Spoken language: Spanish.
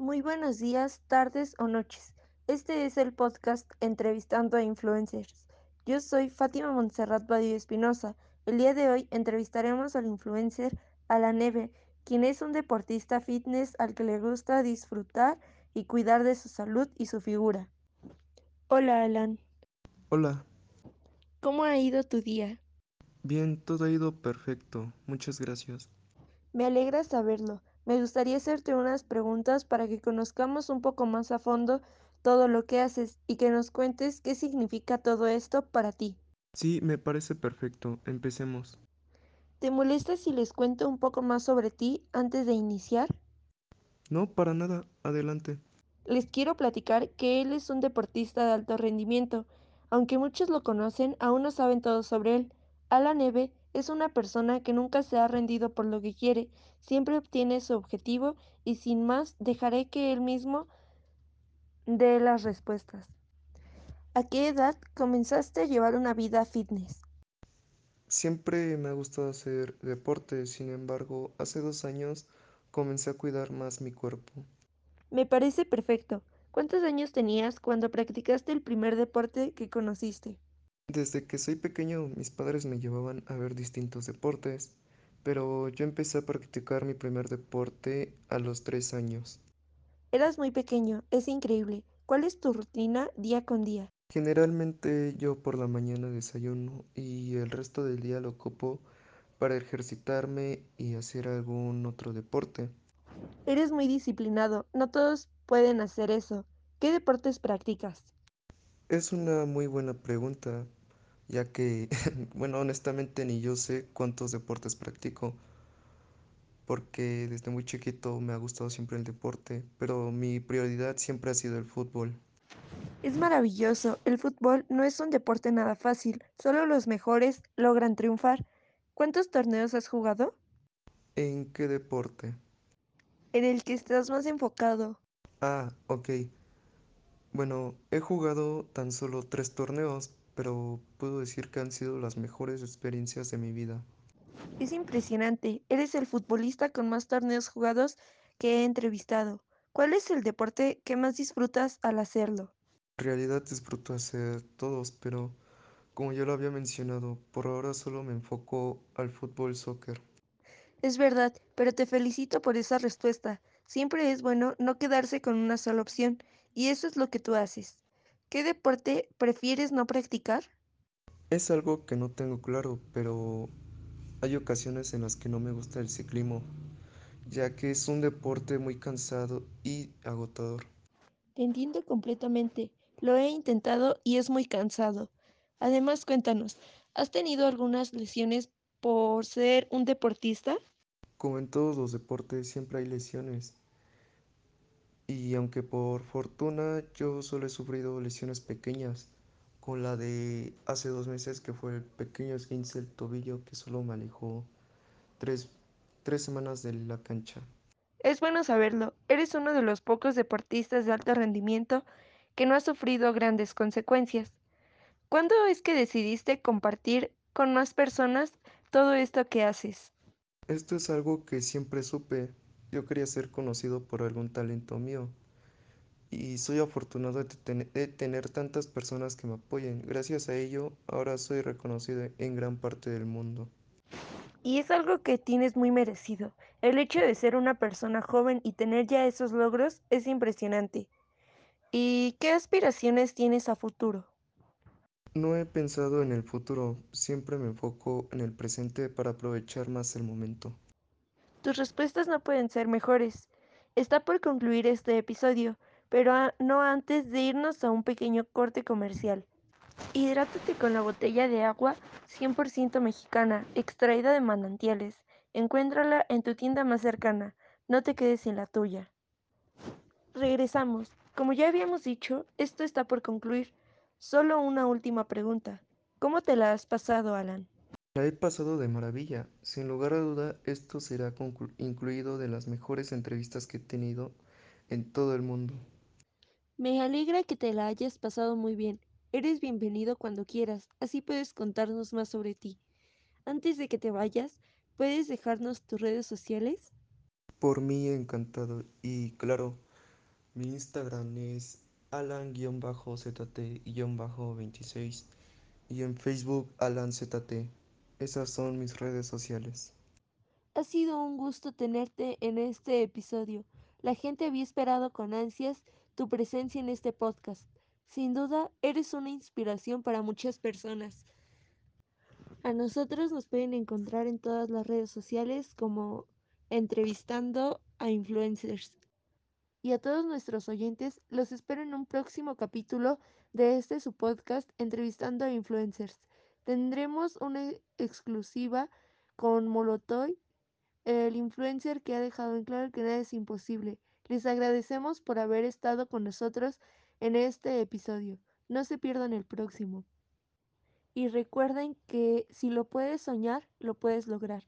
Muy buenos días, tardes o noches. Este es el podcast Entrevistando a Influencers. Yo soy Fátima Montserrat Badio Espinosa. El día de hoy entrevistaremos al influencer Alan Neve, quien es un deportista fitness al que le gusta disfrutar y cuidar de su salud y su figura. Hola Alan, Hola, ¿cómo ha ido tu día? bien, todo ha ido perfecto, muchas gracias. Me alegra saberlo. Me gustaría hacerte unas preguntas para que conozcamos un poco más a fondo todo lo que haces y que nos cuentes qué significa todo esto para ti. Sí, me parece perfecto, empecemos. ¿Te molesta si les cuento un poco más sobre ti antes de iniciar? No, para nada, adelante. Les quiero platicar que él es un deportista de alto rendimiento. Aunque muchos lo conocen, aún no saben todo sobre él. Alan Neve es una persona que nunca se ha rendido por lo que quiere, siempre obtiene su objetivo y sin más dejaré que él mismo dé las respuestas. ¿A qué edad comenzaste a llevar una vida fitness? Siempre me ha gustado hacer deporte, sin embargo, hace dos años comencé a cuidar más mi cuerpo. Me parece perfecto. ¿Cuántos años tenías cuando practicaste el primer deporte que conociste? Desde que soy pequeño, mis padres me llevaban a ver distintos deportes, pero yo empecé a practicar mi primer deporte a los tres años. Eras muy pequeño, es increíble. ¿Cuál es tu rutina día con día? Generalmente yo por la mañana desayuno y el resto del día lo ocupo para ejercitarme y hacer algún otro deporte. Eres muy disciplinado, no todos pueden hacer eso. ¿Qué deportes practicas? Es una muy buena pregunta, ya que, bueno, honestamente ni yo sé cuántos deportes practico, porque desde muy chiquito me ha gustado siempre el deporte, pero mi prioridad siempre ha sido el fútbol. Es maravilloso, el fútbol no es un deporte nada fácil, solo los mejores logran triunfar. ¿Cuántos torneos has jugado? ¿En qué deporte? En el que estás más enfocado. Ah, ok. Bueno, he jugado tan solo tres torneos, pero puedo decir que han sido las mejores experiencias de mi vida. Es impresionante, eres el futbolista con más torneos jugados que he entrevistado. ¿Cuál es el deporte que más disfrutas al hacerlo? En realidad disfruto hacer todos, pero como ya lo había mencionado, por ahora solo me enfoco al fútbol soccer. Es verdad, pero te felicito por esa respuesta. Siempre es bueno no quedarse con una sola opción, y eso es lo que tú haces. ¿Qué deporte prefieres no practicar? Es algo que no tengo claro, pero hay ocasiones en las que no me gusta el ciclismo, ya que es un deporte muy cansado y agotador. Te entiendo completamente. Lo he intentado y es muy cansado. Además, cuéntanos, ¿has tenido algunas lesiones por ser un deportista? Como en todos los deportes, siempre hay lesiones, y aunque por fortuna yo solo he sufrido lesiones pequeñas, con la de hace dos meses que fue el pequeño esguince del tobillo que solo me alejó tres, tres semanas de la cancha. Es bueno saberlo. Eres uno de los pocos deportistas de alto rendimiento que no ha sufrido grandes consecuencias. ¿Cuándo es que decidiste compartir con más personas todo esto que haces? Esto es algo que siempre supe. Yo quería ser conocido por algún talento mío. Y soy afortunado de, ten- de tener tantas personas que me apoyen. Gracias a ello, ahora soy reconocido en gran parte del mundo. Y es algo que tienes muy merecido. El hecho de ser una persona joven y tener ya esos logros es impresionante. ¿Y qué aspiraciones tienes a futuro? No he pensado en el futuro, siempre me enfoco en el presente para aprovechar más el momento. Tus respuestas no pueden ser mejores. Está por concluir este episodio, pero no antes de irnos a un pequeño corte comercial. Hidrátate con la botella de agua 100% mexicana, extraída de manantiales. Encuéntrala en tu tienda más cercana. No te quedes sin la tuya. Regresamos. Como ya habíamos dicho, esto está por concluir. Solo una última pregunta. ¿Cómo te la has pasado, Alan? La he pasado de maravilla. Sin lugar a duda, esto será incluido de las mejores entrevistas que he tenido en todo el mundo. Me alegra que te la hayas pasado muy bien. Eres bienvenido cuando quieras, así puedes contarnos más sobre ti. Antes de que te vayas, ¿puedes dejarnos tus redes sociales? Por mí encantado. Y claro, Mi Instagram es alan-zt-26 y en Facebook alanzt. Esas son mis redes sociales. Ha sido un gusto tenerte en este episodio. La gente había esperado con ansias tu presencia en este podcast. Sin duda, eres una inspiración para muchas personas. A nosotros nos pueden encontrar en todas las redes sociales como entrevistando a influencers. Y a todos nuestros oyentes los espero en un próximo capítulo de este su podcast Entrevistando a Influencers. Tendremos una exclusiva con Molotoy, el influencer que ha dejado en claro que nada es imposible. Les agradecemos por haber estado con nosotros en este episodio. No se pierdan el próximo. Y recuerden que si lo puedes soñar, lo puedes lograr.